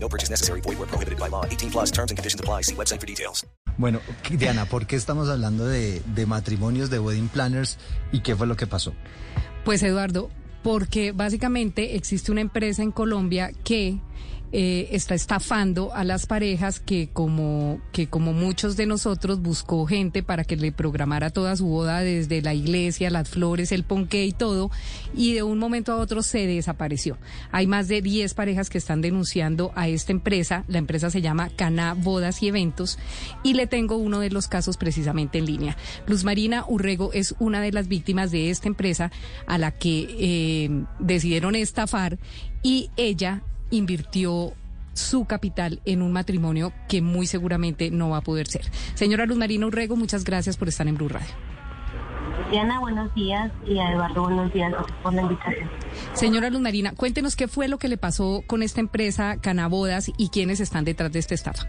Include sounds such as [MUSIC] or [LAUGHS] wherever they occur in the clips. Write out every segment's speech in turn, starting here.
No purchase necessary. Void where prohibited by law. 18 plus terms and conditions apply. See website for details. Bueno, Diana, ¿por qué estamos hablando de, de matrimonios, de wedding planners y qué fue lo que pasó? Pues Eduardo, porque básicamente existe una empresa en Colombia que eh, está estafando a las parejas que como que como muchos de nosotros buscó gente para que le programara toda su boda desde la iglesia, las flores, el ponqué y todo y de un momento a otro se desapareció. Hay más de 10 parejas que están denunciando a esta empresa, la empresa se llama Cana Bodas y Eventos y le tengo uno de los casos precisamente en línea. Luz Marina Urrego es una de las víctimas de esta empresa a la que eh, decidieron estafar y ella invirtió su capital en un matrimonio que muy seguramente no va a poder ser. Señora Luz Marina Urrego, muchas gracias por estar en Blue Radio. Diana, buenos días y a Eduardo, buenos días por la invitación. Señora Luz Marina, cuéntenos qué fue lo que le pasó con esta empresa Canabodas y quiénes están detrás de esta estafa.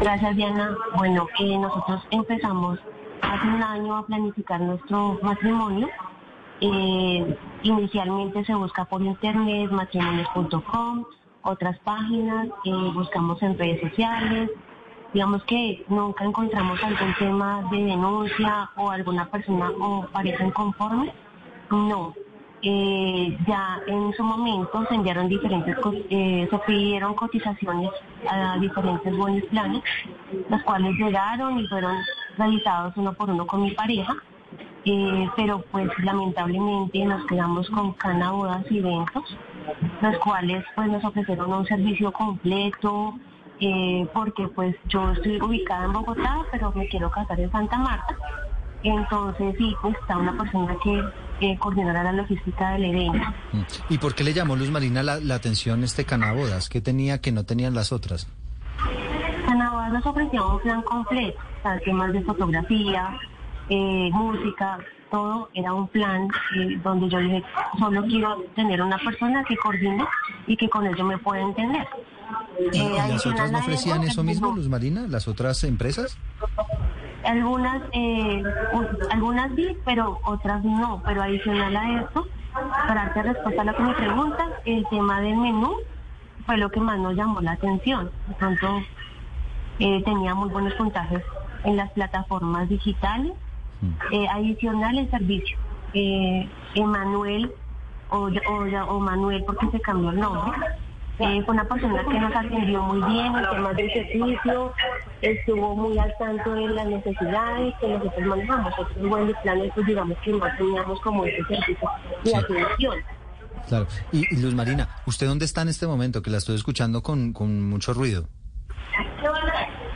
Gracias, Diana. Bueno, eh, nosotros empezamos hace un año a planificar nuestro matrimonio. Eh, inicialmente se busca por internet, matrimonios.com, otras páginas, eh, buscamos en redes sociales. Digamos que nunca encontramos algún tema de denuncia o alguna persona o pareja inconforme. No. Eh, ya en su momento se enviaron diferentes, eh, se pidieron cotizaciones a diferentes buenos planes, los cuales llegaron y fueron realizados uno por uno con mi pareja. Eh, pero pues lamentablemente nos quedamos con Cana Bodas y Eventos, los cuales pues nos ofrecieron un servicio completo, eh, porque pues yo estoy ubicada en Bogotá, pero me quiero casar en Santa Marta. Entonces sí, pues está una persona que eh, coordinará la logística del evento. Mm. ¿Y por qué le llamó Luz Marina la, la atención este Canabodas? ¿Qué tenía que no tenían las otras? Canabodas nos ofrecía un plan completo, o sea, temas de fotografía, eh, música, todo era un plan eh, donde yo dije, solo quiero tener una persona que coordine y que con ello me pueda entender. ¿Y, Eh, y las otras no ofrecían eso, eso mismo. Luz Marina? ¿Las otras empresas? Algunas, eh, algunas sí, pero otras no. Pero adicional a esto, para darte respuesta a lo que me preguntas, el tema del menú fue lo que más nos llamó la atención. De pronto eh, tenía muy buenos puntajes en las plataformas digitales. Eh, adicional el servicio. Eh, Emanuel, o, o, o Manuel porque se cambió el nombre, eh, fue una persona que nos atendió muy bien en temas del servicio, estuvo muy al tanto de las necesidades que nosotros manejamos. Otros buenos planes, pues digamos que no teníamos como ese servicio de Sí. atención. Claro. Y, y Luz Marina, ¿usted dónde está en este momento? Que la estoy escuchando con, con mucho ruido.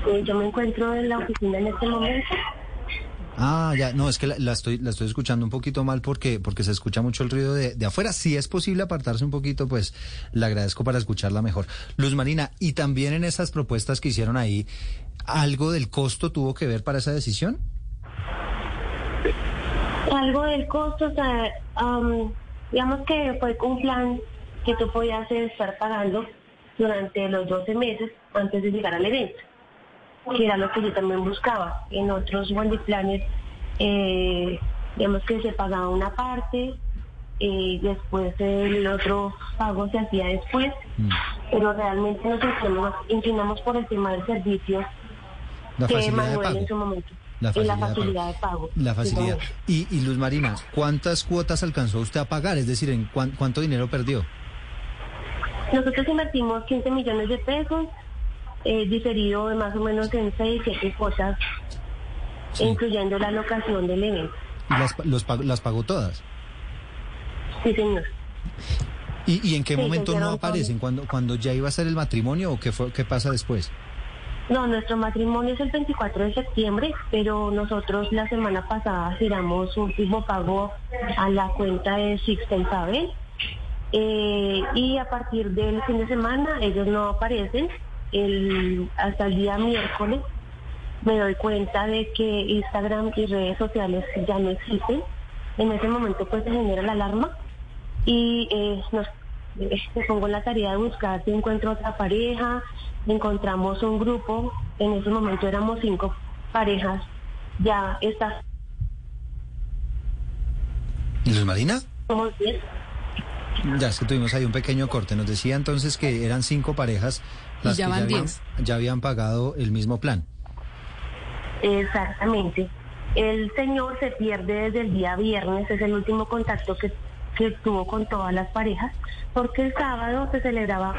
Eh, yo me encuentro en la oficina en este momento. Ah, ya, no, es que la, la estoy, la estoy escuchando un poquito mal porque, porque se escucha mucho el ruido de, de afuera. Si es posible apartarse un poquito, pues le agradezco para escucharla mejor. Luz Marina, y también en esas propuestas que hicieron ahí, ¿algo del costo tuvo que ver para esa decisión? Algo del costo, o sea, am, digamos que fue un plan que tú podías estar pagando durante los 12 meses antes de llegar al evento, que era lo que yo también buscaba. En otros Wendy planes, eh, digamos que se pagaba una parte, eh, después el otro pago se hacía después, pero realmente nos inclinamos, por el tema del servicio La que Manuel en su momento. La y la facilidad de pago. de pago. La facilidad. Y, y Luz Marina, ¿cuántas cuotas alcanzó usted a pagar? Es decir, ¿en cuán- cuánto dinero perdió? Nosotros invertimos 15 millones de pesos, eh, diferido de más o menos en 6, 7 cuotas, Sí. incluyendo la locación del evento. ¿Y las, los las pagó todas? Sí, señor. ¿Y, y en qué Sí, momento no aparecen? ¿Cuando, ¿Cuando ya iba a ser el matrimonio o qué, fue, qué pasa después? No, nuestro matrimonio es el 24 de septiembre, pero nosotros la semana pasada giramos un último pago a la cuenta de Sixten Pavel. Eh, y a partir del fin de semana ellos no aparecen el, hasta el día miércoles me doy cuenta de que Instagram y redes sociales ya no existen. En ese momento pues se genera la alarma y eh, nos eh, me pongo en la tarea de buscar si encuentro otra pareja, encontramos un grupo, en ese momento éramos cinco parejas, ya está, Luz Marina. somos diez. Ya es que tuvimos ahí un pequeño corte. Nos decía entonces que eran cinco parejas las ya que van ya habían, ya pagado el mismo plan. Exactamente. El señor se pierde desde el día viernes, es el último contacto que, que tuvo con todas las parejas, porque el sábado se celebraba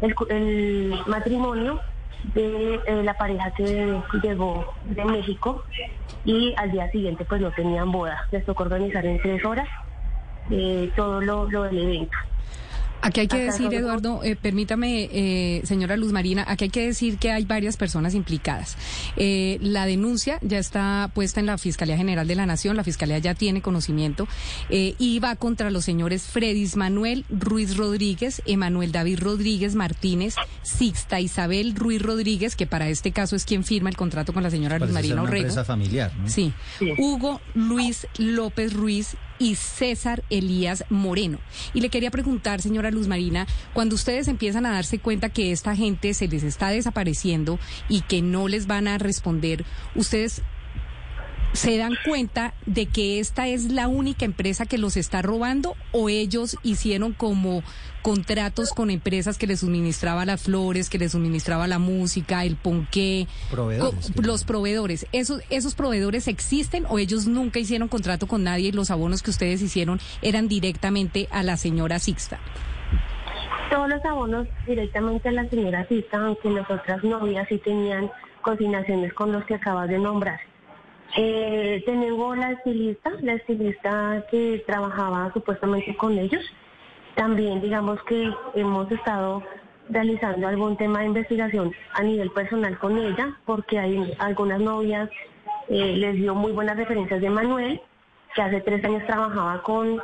el, cu- el matrimonio de eh, la pareja que llegó de México y al día siguiente pues no tenían boda. Les tocó organizar en tres horas eh, todo lo, lo del evento. Aquí hay que decir, Eduardo, eh, permítame, eh, señora Luz Marina, aquí hay que decir que hay varias personas implicadas. Eh, la denuncia ya está puesta en la Fiscalía General de la Nación, la Fiscalía ya tiene conocimiento eh, y va contra los señores Fredis Manuel Ruiz Rodríguez, Emanuel David Rodríguez Martínez, Sixta Isabel Ruiz Rodríguez, que para este caso es quien firma el contrato con la señora Luz Parece Marina una Orrego. empresa familiar. ¿no? Sí. Sí. Hugo Luis López Ruiz y César Elías Moreno. Y le quería preguntar, señora Luz Marina, cuando ustedes empiezan a darse cuenta que esta gente se les está desapareciendo y que no les van a responder, ¿ustedes se dan cuenta de que esta es la única empresa que los está robando o ellos hicieron como contratos con empresas que les suministraba las flores, que les suministraba la música, el ponqué, Proveedores, los proveedores, ¿esos, ¿esos proveedores existen o ellos nunca hicieron contrato con nadie y los abonos que ustedes hicieron eran directamente a la señora Sixta? Todos los abonos directamente a la señora Cita, aunque las otras novias sí tenían consignaciones con los que acabas de nombrar. Eh, tenemos la estilista, la estilista que trabajaba supuestamente con ellos. También digamos que hemos estado realizando algún tema de investigación a nivel personal con ella, porque hay algunas novias, eh, les dio muy buenas referencias de Manuel, que hace tres años trabajaba con,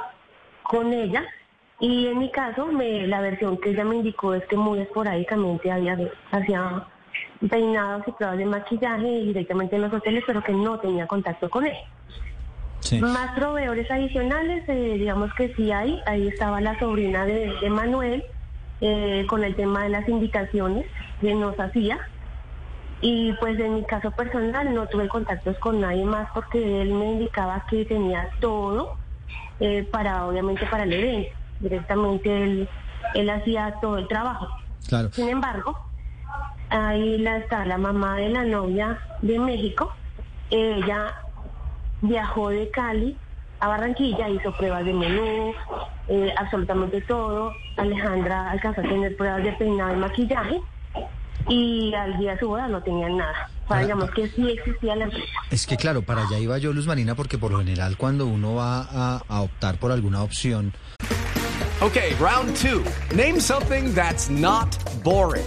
con ella. Y en mi caso, la versión que ella me indicó es que muy esporádicamente había hacía peinados y pruebas de maquillaje directamente en los hoteles, pero que no tenía contacto con él. Sí. Más proveedores adicionales, eh, digamos que sí hay. Ahí estaba la sobrina de, de Manuel eh, con el tema de las invitaciones que nos hacía. Y pues en mi caso personal no tuve contactos con nadie más porque él me indicaba que tenía todo eh, para, obviamente, para el evento. Directamente él, él hacía todo el trabajo. Claro. Sin embargo, ahí la, está la mamá de la novia de México. Ella viajó de Cali a Barranquilla, hizo pruebas de menú, eh, absolutamente todo. Alejandra alcanzó a tener pruebas de peinado y maquillaje y al día de su boda no tenían nada. O sea, Ahora, digamos que sí existía la empresa. Es que claro, para allá iba yo, Luz Marina, porque por lo general cuando uno va a, a optar por alguna opción, Okay, round two. Name something that's not boring.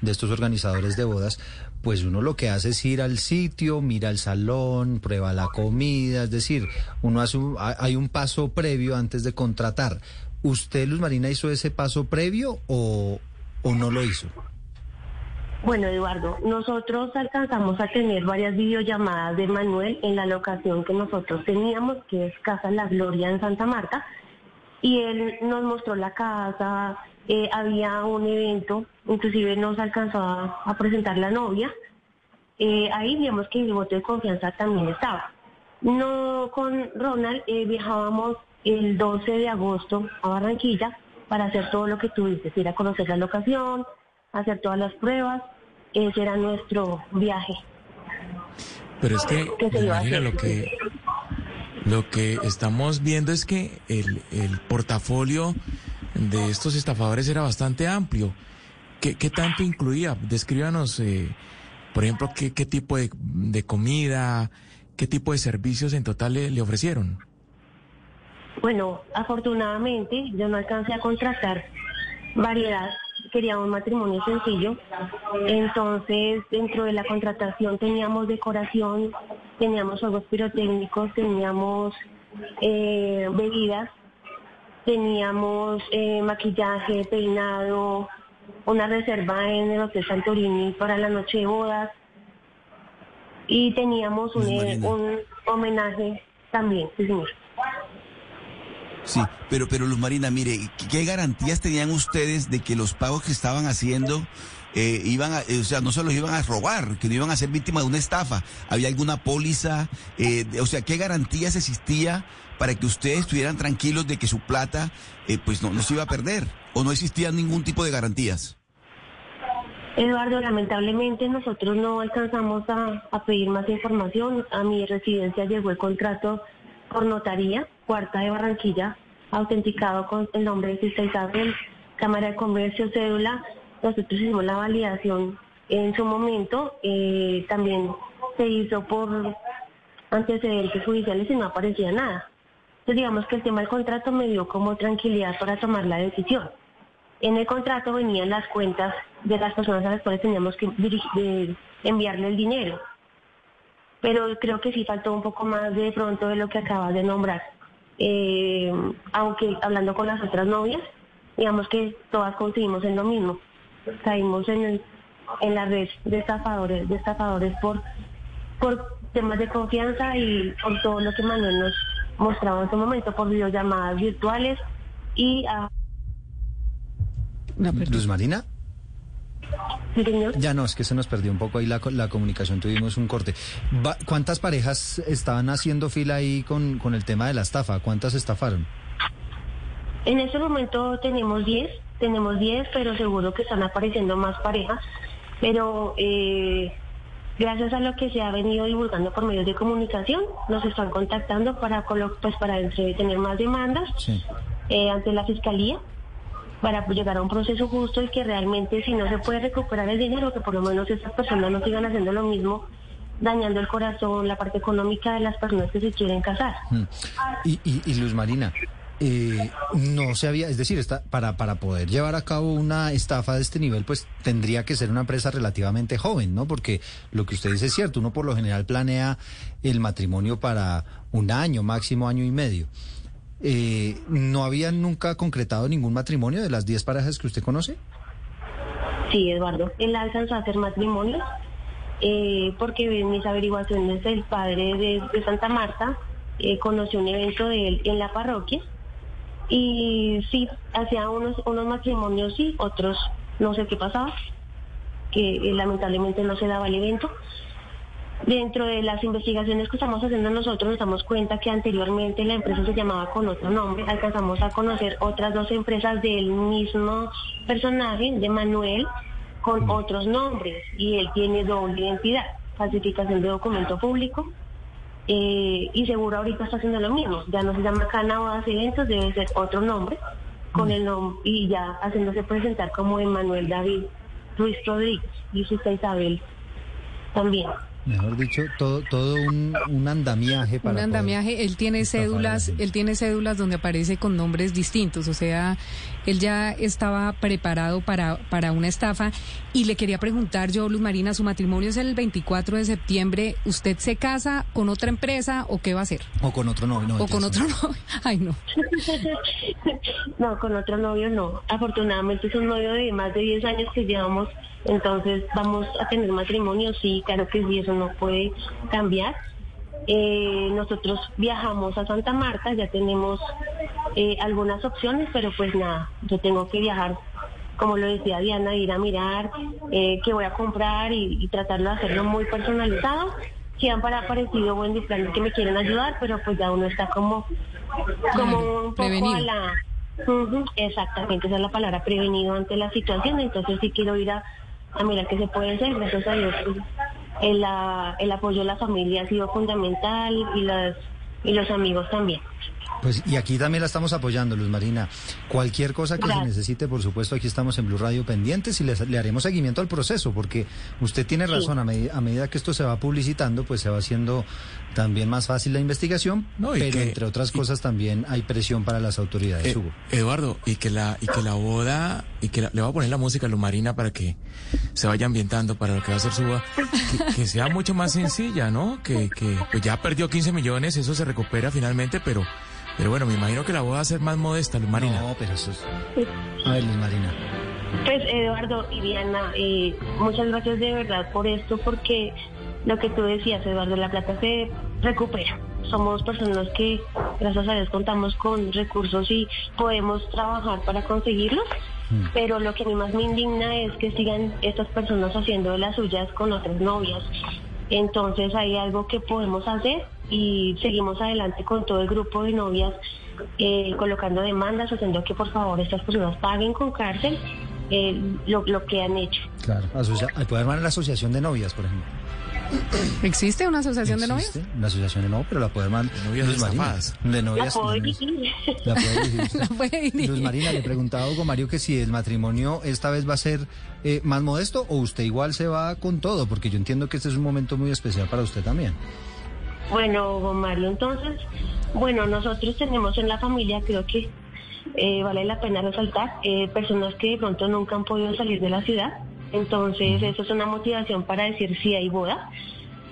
De estos organizadores de bodas, pues uno lo que hace es ir al sitio, mira el salón, prueba la comida, es decir, uno hace un- ha- hay un paso previo antes de contratar. ¿Usted, Luz Marina, hizo ese paso previo o, o no lo hizo? Bueno, Eduardo, nosotros alcanzamos a tener varias videollamadas de Manuel en la locación que nosotros teníamos, que es Casa La Gloria en Santa Marta, y él nos mostró la casa, eh, había un evento, inclusive nos alcanzó a, a presentar la novia. Eh, ahí digamos que el voto de confianza también estaba. No con Ronald eh, viajábamos el 12 de agosto a Barranquilla para hacer todo lo que dices, ir a conocer la locación, hacer todas las pruebas. Ese era nuestro viaje. Pero es que, ¿Qué se me iba a imagino hacer? lo que lo que estamos viendo es que el, el portafolio de estos estafadores era bastante amplio. ¿Qué, qué tanto incluía? Descríbanos, eh, por ejemplo, qué, qué tipo de, de comida, ¿Qué tipo de servicios en total le, ofrecieron? Bueno, afortunadamente yo no alcancé a contratar variedad, quería un matrimonio sencillo. Entonces, dentro de la contratación teníamos decoración, teníamos juegos pirotécnicos, teníamos eh, bebidas, teníamos eh, maquillaje, peinado, una reserva en el Hotel Santorini para la noche de bodas y teníamos un, eh, un homenaje también, sí señor. Sí, pero, pero Luz Marina, mire, ¿qué- ¿qué garantías tenían ustedes de que los pagos que estaban haciendo eh, iban a, eh, o sea, no se los iban a robar, que no iban a ser víctimas de una estafa? ¿Había alguna póliza? Eh, o sea, ¿qué garantías existía para que ustedes estuvieran tranquilos de que su plata, eh, pues no, no se iba a perder? ¿O no existía ningún tipo de garantías? Eduardo, lamentablemente nosotros no alcanzamos a, a pedir más información. A mi residencia llegó el contrato por notaría, cuarta de Barranquilla, autenticado con el nombre de Sista Isabel, Cámara de Comercio, cédula. Nosotros hicimos la validación en su momento. eh, también se hizo por antecedentes judiciales y no aparecía nada. Entonces digamos que el tema del contrato me dio como tranquilidad para tomar la decisión. En el contrato venían las cuentas de las personas a las cuales teníamos que enviarle el dinero. Pero creo que sí faltó un poco más de pronto de lo que acabas de nombrar. Eh, aunque hablando con las otras novias, digamos que todas conseguimos en lo mismo. Caímos en, el- en la red de estafadores, de estafadores por, por temas de confianza y por todo lo que Manuel nos mostraba en su momento, por videollamadas virtuales y a Luz Marina. Ya no, es que se nos perdió un poco ahí la, co- la comunicación, tuvimos un corte. Va- ¿Cuántas parejas estaban haciendo fila ahí con, con el tema de la estafa? ¿Cuántas estafaron? En este momento tenemos 10, tenemos 10, pero seguro que están apareciendo más parejas. Pero eh, gracias a lo que se ha venido divulgando por medios de comunicación, nos están contactando para pues para tener más demandas Sí. eh, ante la fiscalía para llegar a un proceso justo y que realmente si no se puede recuperar el dinero, que por lo menos estas personas no sigan haciendo lo mismo, dañando el corazón, la parte económica de las personas que se quieren casar. Mm. Y, y, y Luz Marina, eh, no se había, es decir, está, para, para poder llevar a cabo una estafa de este nivel, pues tendría que ser una empresa relativamente joven, ¿no? Porque lo que usted dice es cierto, uno por lo general planea el matrimonio para un año, máximo año y medio. Eh, ¿No habían nunca concretado ningún matrimonio de las 10 parejas que usted conoce? Sí, Eduardo. Él alcanzó a hacer matrimonio eh, porque en mis averiguaciones el padre de, de Santa Marta eh, conoció un evento de él en la parroquia y sí, hacía unos, unos matrimonios, sí, otros no sé qué pasaba, que eh, lamentablemente no se daba el evento. Dentro de las investigaciones que estamos haciendo nosotros nos damos cuenta que anteriormente la empresa se llamaba con otro nombre. Alcanzamos a conocer otras dos empresas del mismo personaje, de Manuel, con otros nombres. Y él tiene doble identidad, falsificación de documento público. Eh, y seguro ahorita está haciendo lo mismo. Ya no se llama Cana Eventos, debe ser otro nombre. con el nombre y ya haciéndose presentar como Emanuel David Ruiz Rodríguez y su Isabel también. Mejor dicho, todo, todo un, un andamiaje para Un poder andamiaje, él tiene cédulas, él tiene cédulas donde aparece con nombres distintos, o sea, él ya estaba preparado para, para una estafa. Y le quería preguntar yo, Luz Marina, su matrimonio es el 24 de septiembre, ¿usted se casa con otra empresa o qué va a hacer? O con otro novio. no, o con otro novio. [LAUGHS] Ay, no. [LAUGHS] no, con otro novio no. Afortunadamente es un novio de más de 10 años que llevamos, entonces vamos a tener matrimonio, sí, claro que sí, eso no puede cambiar. Eh, nosotros viajamos a Santa Marta, ya tenemos eh, algunas opciones, pero pues nada, yo tengo que viajar, como lo decía Diana, ir a mirar eh, qué voy a comprar y, y tratarlo de hacerlo muy personalizado. Si han para parecido buen plan que me quieren ayudar, pero pues ya uno está como, como un poco prevenido. a la... Exactamente, esa es la palabra, prevenido ante la situación, entonces sí quiero ir a, a mirar qué se puede hacer, gracias a Dios. El, ah, el apoyo de la familia ha sido fundamental y, las, y los amigos también. Pues y aquí también la estamos apoyando, Luz Marina. Cualquier cosa que se necesite, por supuesto, aquí estamos en Blue Radio pendientes y les- le haremos seguimiento al proceso, porque usted tiene Sí. razón, a, medi- a medida que esto se va publicitando, pues se va haciendo también más fácil la investigación, No, y pero que- entre otras y- cosas también hay presión para las autoridades, Eh, Hugo. Eduardo, y que la y que la boda y que la- le voy a poner la música a Luz Marina para que se vaya ambientando para lo que va a ser su boda, que, que sea mucho más sencilla, ¿no? Que, que pues ya perdió 15 millones, eso se recupera finalmente, pero pero bueno, me imagino que la va a ser más modesta, Luz Marina. No, pero eso es... A ver, Luz Marina. Pues Eduardo y Diana, eh, muchas gracias de verdad por esto, porque lo que tú decías, Eduardo, la plata se recupera. Somos personas que, gracias a Dios, contamos con recursos y podemos trabajar para conseguirlos. Pero lo que a mí más me indigna es que sigan estas personas haciendo de las suyas con otras novias. Entonces hay algo que podemos hacer y seguimos adelante con todo el grupo de novias eh, colocando demandas, haciendo que por favor estas personas paguen con cárcel eh, lo, lo que han hecho. Claro, asocia- puede armar la asociación de novias, por ejemplo. ¿Existe una asociación de novias? ¿Existe? La asociación de no, pero la puede armar novias Luz Marina. De La novias. puedo de novias. dirigir. La puede dirigir. La puede dirigir. [LAUGHS] Luz Marina, le preguntaba a Hugo Mario que si el matrimonio esta vez va a ser eh, más modesto o usted igual se va con todo, porque yo entiendo que este es un momento muy especial para usted también. Bueno, Hugo Mario, entonces, bueno, nosotros tenemos en la familia, creo que eh, vale la pena resaltar, eh, personas que de pronto nunca han podido salir de la ciudad. Entonces, eso es una motivación para decir si hay boda.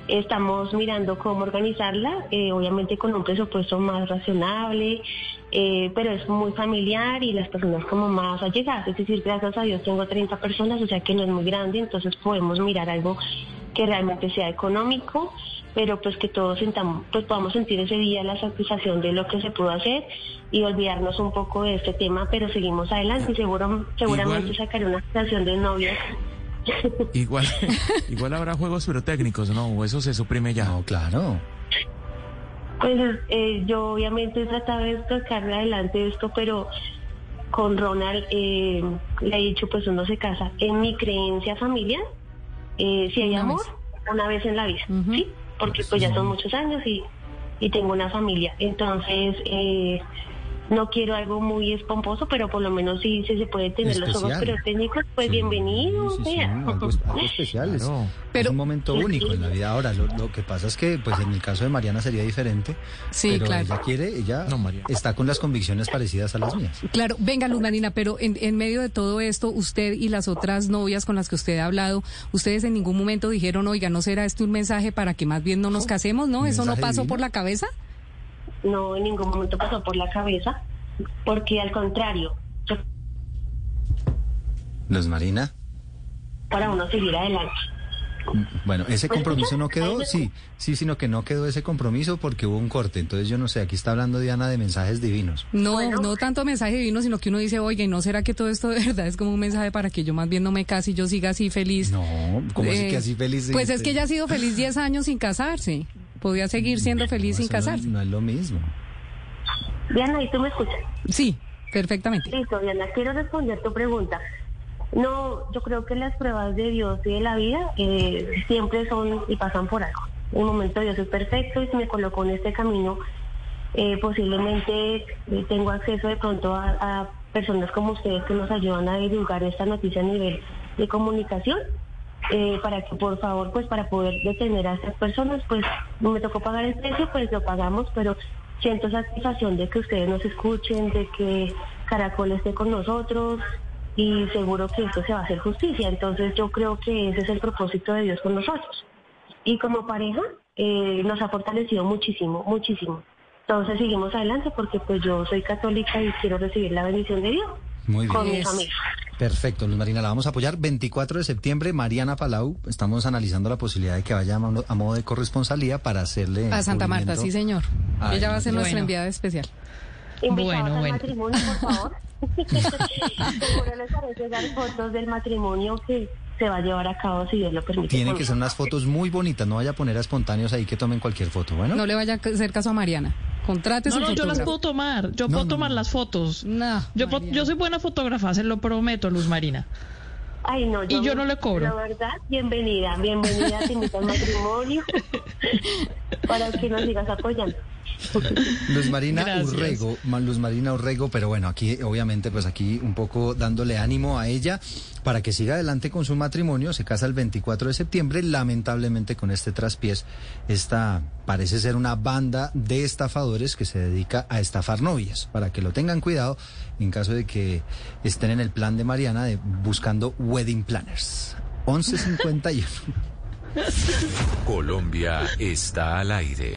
Estamos mirando cómo organizarla, eh, obviamente con un presupuesto más razonable, eh, pero es muy familiar y las personas como más allegadas. Es decir, gracias a Dios tengo 30 personas, o sea que no es muy grande, entonces podemos mirar algo que realmente sea económico, pero pues que todos sintamos, pues podamos sentir ese día la satisfacción de lo que se pudo hacer y olvidarnos un poco de este tema, pero seguimos adelante y seguro, seguramente Igual- sacaré una situación de novios. [LAUGHS] Igual [LAUGHS] igual habrá juegos pirotécnicos, ¿no? O eso se suprime ya. No, claro. Pues eh, yo obviamente he tratado de sacarle adelante esto, pero con Ronald eh, le he dicho, pues uno se casa. En mi creencia familiar, eh, si hay Una amor, vez. una vez en la vida. ¿sí? Porque pues ya son muchos años y, y tengo una familia. Entonces, eh, no quiero algo muy espomposo, pero por lo menos si, si se puede tener los ojos Especial. técnicos, pues Sí, bienvenido. sí, sí, sea. algo, es- algo especial. es- Claro. Es, Pero- un momento único en la vida. Ahora, lo, lo que pasa es que, pues en el caso de Mariana sería diferente. Sí, pero claro. ella quiere, ella No, Mariana. está con las convicciones parecidas a las mías. Claro, venga Luz Marina, pero en, en medio de todo esto, usted y las otras novias con las que usted ha hablado, ustedes en ningún momento dijeron, oiga, ¿no será este un mensaje para que más bien no nos casemos? ¿No? ¿Un ¿Eso no pasó divino? por la cabeza? No, en ningún momento pasó por la cabeza, porque al contrario, yo- Luz Marina. para uno seguir adelante. Bueno, ese ¿Me compromiso no quedó, sí, sí, sino que no quedó ese compromiso porque hubo un corte. Entonces yo no sé, aquí está hablando Diana de mensajes divinos. No, Bueno. no tanto mensaje divino, sino que uno dice, ¿y no será que todo esto de verdad es como un mensaje para que yo más bien no me case y yo siga así feliz? No, ¿cómo así Eh, que así feliz? Pues es que ella ha sido feliz 10 años sin casarse. Podía seguir siendo feliz no, sin no- casarse. No, es lo mismo. Diana, ¿y tú me escuchas? Sí, perfectamente. Listo, Diana, quiero responder tu pregunta. No, yo creo que las pruebas de Dios y de la vida eh, siempre son y pasan por algo. En un momento Dios es perfecto y si me colocó en este camino, eh, posiblemente eh, tengo acceso de pronto a, a personas como ustedes que nos ayudan a divulgar esta noticia a nivel de comunicación. Eh, para que por favor, pues para poder detener a estas personas, pues me tocó pagar el precio, pues lo pagamos, pero siento satisfacción de que ustedes nos escuchen, de que Caracol esté con nosotros y seguro que esto se va a hacer justicia. Entonces yo creo que ese es el propósito de Dios con nosotros. Y como pareja eh, nos ha fortalecido muchísimo, muchísimo. Entonces seguimos adelante porque pues yo soy católica y quiero recibir la bendición de Dios Muy con bien. Perfecto, Luz Marina, la vamos a apoyar. 24 de septiembre, Mariana Palau. Estamos analizando la posibilidad de que vaya a modo, de corresponsalía para hacerle. A Santa Marta, sí, señor. Ay, Ella va a ser nuestra enviada especial. Invitados Bueno, al bueno. matrimonio, por favor. [LAUGHS] [LAUGHS] Les haré llegar fotos del matrimonio que se va a llevar a cabo si Dios lo permite. Tienen que ser unas fotos muy bonitas, no vaya a poner a espontáneos ahí que tomen cualquier foto, ¿bueno? No le vaya a hacer caso a Mariana. Contrate No, no, yo las puedo tomar. Yo No, puedo no, tomar no. las fotos. No, Yo, yo soy buena fotógrafa, se lo prometo, Luz Marina. Ay, no, Y yo no le cobro. La verdad, bienvenida, bienvenida, te invito al matrimonio [LAUGHS] para que nos sigas apoyando. [LAUGHS] Luz Marina Gracias. Urrego, Luz Marina Urrego, pero bueno, aquí obviamente pues aquí un poco dándole ánimo a ella para que siga adelante con su matrimonio, se casa el 24 de septiembre, lamentablemente con este traspiés, esta parece ser una banda de estafadores que se dedica a estafar novias, para que lo tengan cuidado en caso de que estén en el plan de Mariana de buscando wedding planners. 1151. Colombia está al aire.